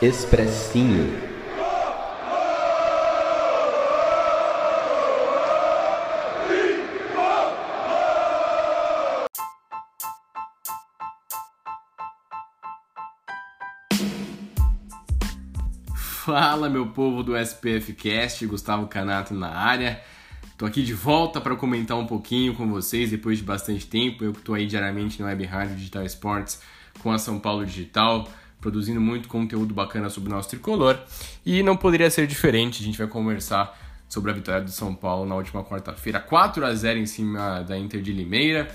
Expressinho. Fala, meu povo do SPF Cast, Gustavo Canato na área. Tô aqui de volta para comentar um pouquinho com vocês depois de bastante tempo. Eu que tô aí diariamente na Web Rádio Digital Sports com a São Paulo Digital, produzindo muito conteúdo bacana sobre o nosso tricolor. E não poderia ser diferente, a gente vai conversar sobre a vitória do São Paulo na última quarta-feira, 4 a 0 em cima da Inter de Limeira,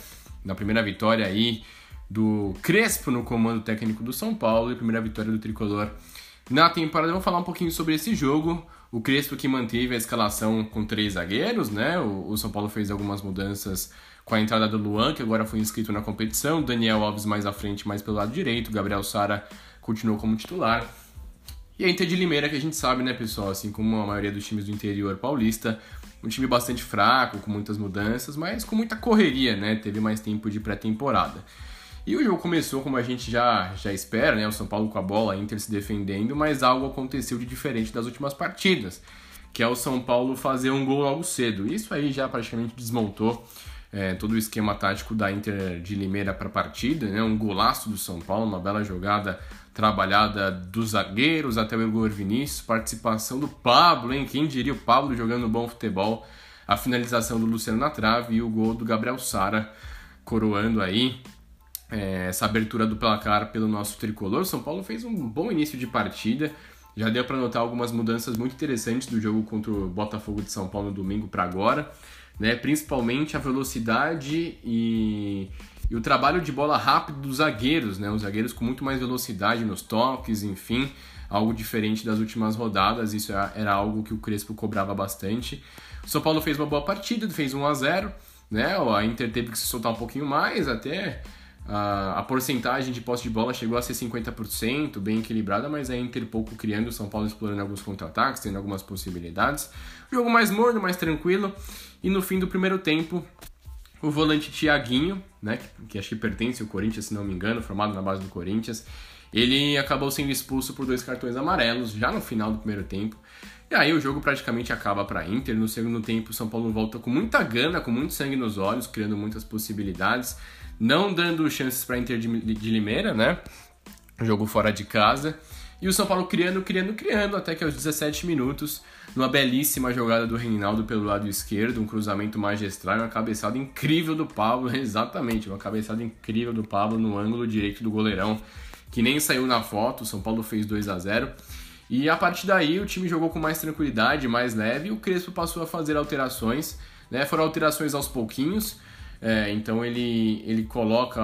na primeira vitória aí do Crespo no comando técnico do São Paulo e primeira vitória do tricolor na temporada. Vamos falar um pouquinho sobre esse jogo. O Crespo que manteve a escalação com três zagueiros, né? O, o São Paulo fez algumas mudanças com a entrada do Luan, que agora foi inscrito na competição, Daniel Alves mais à frente, mais pelo lado direito, Gabriel Sara continuou como titular. E a Inter de Limeira, que a gente sabe, né, pessoal, assim como a maioria dos times do interior paulista, um time bastante fraco, com muitas mudanças, mas com muita correria, né? Teve mais tempo de pré-temporada. E o jogo começou como a gente já, já espera, né? O São Paulo com a bola, a Inter se defendendo, mas algo aconteceu de diferente das últimas partidas, que é o São Paulo fazer um gol logo cedo. Isso aí já praticamente desmontou é, todo o esquema tático da Inter de Limeira para a partida, né? Um golaço do São Paulo, uma bela jogada trabalhada dos zagueiros até o Igor Vinícius, participação do Pablo, hein? Quem diria o Pablo jogando bom futebol, a finalização do Luciano na trave e o gol do Gabriel Sara coroando aí é, essa abertura do placar pelo nosso tricolor. O São Paulo fez um bom início de partida. Já deu para notar algumas mudanças muito interessantes do jogo contra o Botafogo de São Paulo no domingo para agora, né? Principalmente a velocidade e, e, o trabalho de bola rápido dos zagueiros, né? Os zagueiros com muito mais velocidade nos toques, enfim, algo diferente das últimas rodadas. Isso era algo que o Crespo cobrava bastante. O São Paulo fez uma boa partida, fez 1 a 0, né? A Inter teve que se soltar um pouquinho mais até a, a porcentagem de posse de bola chegou a ser 50%, bem equilibrada, mas é Inter pouco criando, São Paulo explorando alguns contra-ataques, tendo algumas possibilidades. Jogo mais morno, mais tranquilo. E no fim do primeiro tempo, o volante Thiaguinho, né, que, que acho que pertence ao Corinthians, se não me engano, formado na base do Corinthians, ele acabou sendo expulso por dois cartões amarelos já no final do primeiro tempo. E aí o jogo praticamente acaba para Inter. No segundo tempo, o São Paulo volta com muita gana, com muito sangue nos olhos, criando muitas possibilidades não dando chances para Inter de, de Limeira, né? Jogo fora de casa. E o São Paulo criando, criando, criando, até que aos 17 minutos, numa belíssima jogada do Reinaldo pelo lado esquerdo, um cruzamento magistral, uma cabeçada incrível do Pablo, exatamente, uma cabeçada incrível do Pablo no ângulo direito do goleirão, que nem saiu na foto, o São Paulo fez 2 a 0 E a partir daí o time jogou com mais tranquilidade, mais leve, e o Crespo passou a fazer alterações, né? Foram alterações aos pouquinhos, é, então ele, ele coloca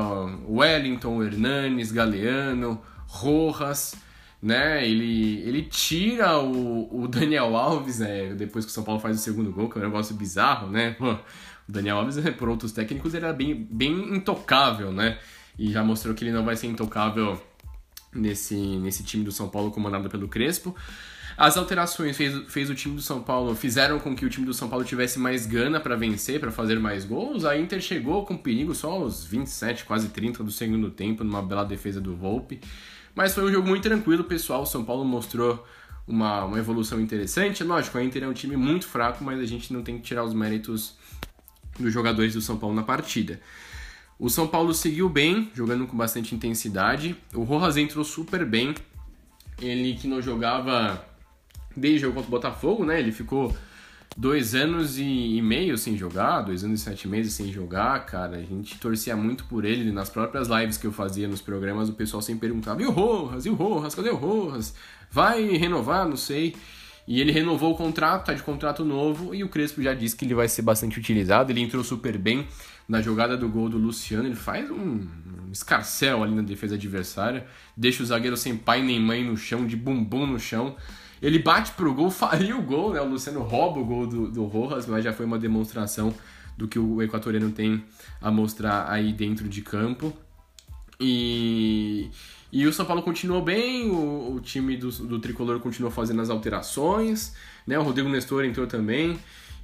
Wellington, Hernanes, Galeano, Rojas, né? Ele, ele tira o, o Daniel Alves, né? depois que o São Paulo faz o segundo gol, que é um negócio bizarro, né? o Daniel Alves, por outros técnicos, ele era bem, bem intocável, né? E já mostrou que ele não vai ser intocável nesse, nesse time do São Paulo comandado pelo Crespo. As alterações fez, fez o time do São Paulo, fizeram com que o time do São Paulo tivesse mais gana para vencer, para fazer mais gols. A Inter chegou com perigo só aos 27, quase 30 do segundo tempo, numa bela defesa do Volpe. Mas foi um jogo muito tranquilo, pessoal. O São Paulo mostrou uma, uma evolução interessante. Lógico, a Inter é um time muito fraco, mas a gente não tem que tirar os méritos dos jogadores do São Paulo na partida. O São Paulo seguiu bem, jogando com bastante intensidade. O Rojas entrou super bem. Ele que não jogava desde o contra o Botafogo, né? Ele ficou dois anos e, meio sem jogar, dois anos e sete meses sem jogar, cara. A gente torcia muito por ele. Nas próprias lives que eu fazia nos programas, o pessoal sempre perguntava: e o Rojas? E o Rojas? Cadê o Rojas? Vai renovar? Não sei. E ele renovou o contrato, tá de contrato novo, e o Crespo já disse que ele vai ser bastante utilizado. Ele entrou super bem na jogada do gol do Luciano, ele faz um, escarcel ali na defesa adversária, deixa o zagueiro sem pai nem mãe no chão, de bumbum no chão. Ele bate pro gol, faria o gol, né? O Luciano rouba o gol do, do Rojas, mas já foi uma demonstração do que o equatoriano tem a mostrar aí dentro de campo. E, e o São Paulo continuou bem, o, o time do, do tricolor continuou fazendo as alterações, né? O Rodrigo Nestor entrou também.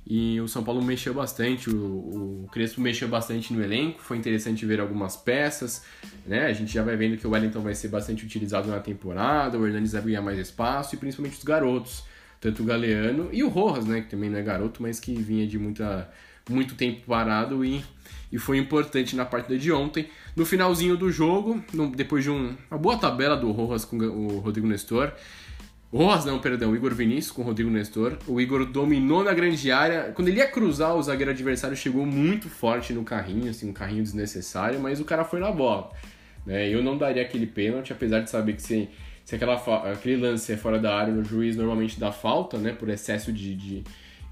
E o São Paulo mexeu bastante, o, o Crespo mexeu bastante no elenco, foi interessante ver algumas peças, né? A gente já vai vendo que o Wellington vai ser bastante utilizado na temporada, o Hernandes vai ganhar mais espaço e principalmente os garotos, tanto o Galeano e o Rojas, né? Que também não é garoto, mas que vinha de muita, muito tempo parado e, e foi importante na partida de ontem. No finalzinho do jogo, no, depois de um, uma boa tabela do Rojas com o Rodrigo Nestor, Rojas, não, perdão, o Igor Vinícius com o Rodrigo Nestor. O Igor dominou na grande área. Quando ele ia cruzar, o zagueiro adversário chegou muito forte no carrinho, assim, um carrinho desnecessário, mas o cara foi na bola. Né? Eu não daria aquele pênalti, apesar de saber que se, se aquela, aquele lance é fora da área, o juiz normalmente dá falta, né, por excesso de, de,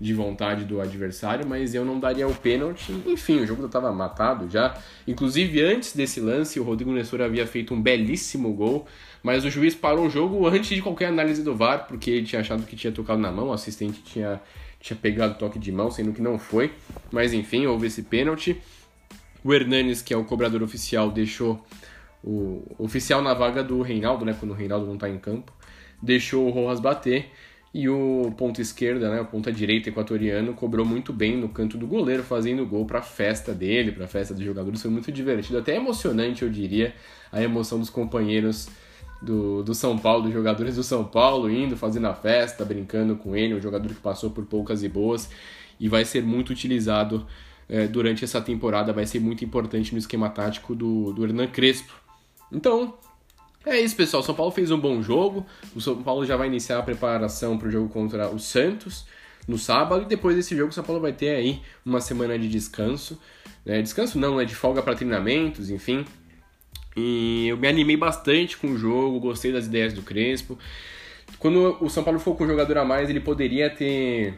de vontade do adversário, mas eu não daria o pênalti. Enfim, o jogo estava matado já. Inclusive, antes desse lance, o Rodrigo Nestor havia feito um belíssimo gol mas o juiz parou o jogo antes de qualquer análise do VAR, porque ele tinha achado que tinha tocado na mão, o assistente tinha, tinha pegado toque de mão, sendo que não foi. Mas enfim, houve esse pênalti. O Hernanes, que é o cobrador oficial, deixou o oficial na vaga do Reinaldo, né, quando o Reinaldo não está em campo, deixou o Rojas bater. E o ponta esquerda, né, o ponta direita equatoriano, cobrou muito bem no canto do goleiro, fazendo gol para a festa dele, para a festa dos jogadores. Foi muito divertido, até emocionante, eu diria, a emoção dos companheiros do, do São Paulo, dos jogadores do São Paulo, indo, fazendo a festa, brincando com ele, um jogador que passou por poucas e boas e vai ser muito utilizado é, durante essa temporada, vai ser muito importante no esquema tático do, do Hernan Crespo. Então, é isso, pessoal. São Paulo fez um bom jogo. O São Paulo já vai iniciar a preparação para o jogo contra o Santos no sábado. E depois desse jogo, o São Paulo vai ter aí uma semana de descanso. Né? Descanso não, é de folga para treinamentos, enfim. E eu me animei bastante com o jogo, gostei das ideias do Crespo. Quando o São Paulo ficou com um jogador a mais, ele poderia ter,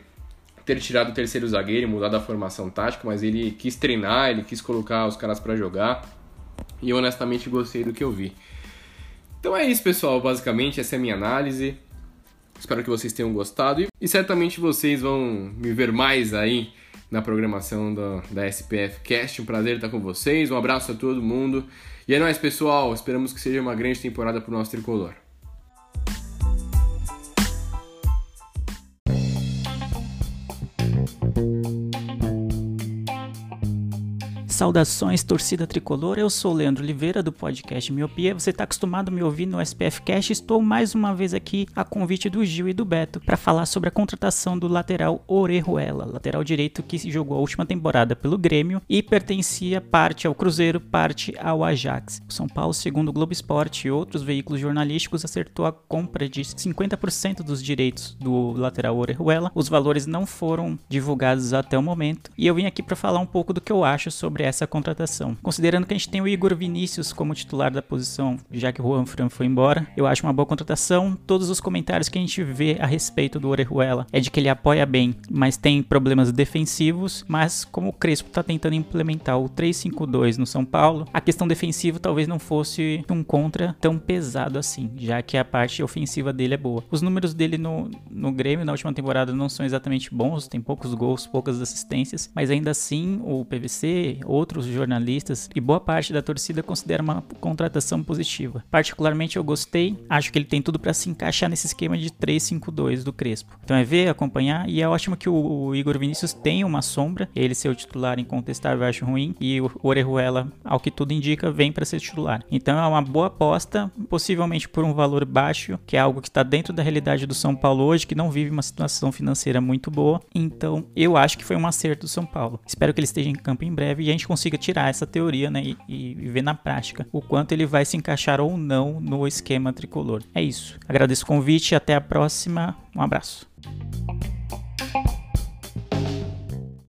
ter tirado o terceiro zagueiro mudado a formação tática, mas ele quis treinar, ele quis colocar os caras para jogar. E eu honestamente gostei do que eu vi. Então é isso, pessoal. Basicamente, essa é a minha análise. Espero que vocês tenham gostado e, e certamente vocês vão me ver mais aí na programação do, da SPF Cast. Um prazer estar com vocês. Um abraço a todo mundo. E é nóis, pessoal. Esperamos que seja uma grande temporada para o nosso tricolor. Saudações, torcida tricolor. Eu sou Leandro Oliveira do podcast Miopia. Você está acostumado a me ouvir no SPF Cash. Estou mais uma vez aqui a convite do Gil e do Beto para falar sobre a contratação do lateral Orejuela, lateral direito que jogou a última temporada pelo Grêmio e pertencia parte ao Cruzeiro, parte ao Ajax. O São Paulo, segundo o Globo Esporte e outros veículos jornalísticos, acertou a compra de 50% dos direitos do lateral Orejuela. Os valores não foram divulgados até o momento e eu vim aqui para falar um pouco do que eu acho sobre essa contratação. Considerando que a gente tem o Igor Vinícius como titular da posição, já que o Juan Fran foi embora, eu acho uma boa contratação. Todos os comentários que a gente vê a respeito do Orejuela é de que ele apoia bem, mas tem problemas defensivos. Mas como o Crespo está tentando implementar o 3-5-2 no São Paulo, a questão defensiva talvez não fosse um contra tão pesado assim, já que a parte ofensiva dele é boa. Os números dele no, no Grêmio na última temporada não são exatamente bons, tem poucos gols, poucas assistências, mas ainda assim o PVC, outros jornalistas e boa parte da torcida considera uma contratação positiva. Particularmente eu gostei, acho que ele tem tudo para se encaixar nesse esquema de 3-5-2 do Crespo. Então é ver, acompanhar e é ótimo que o Igor Vinícius tem uma sombra, ele ser o titular incontestável eu acho ruim e o Orejuela, ao que tudo indica, vem para ser titular. Então é uma boa aposta, possivelmente por um valor baixo, que é algo que está dentro da realidade do São Paulo hoje, que não vive uma situação financeira muito boa. Então eu acho que foi um acerto do São Paulo. Espero que ele esteja em campo em breve e a gente gente consiga tirar essa teoria né, e, e ver na prática o quanto ele vai se encaixar ou não no esquema tricolor. É isso. Agradeço o convite, até a próxima. Um abraço.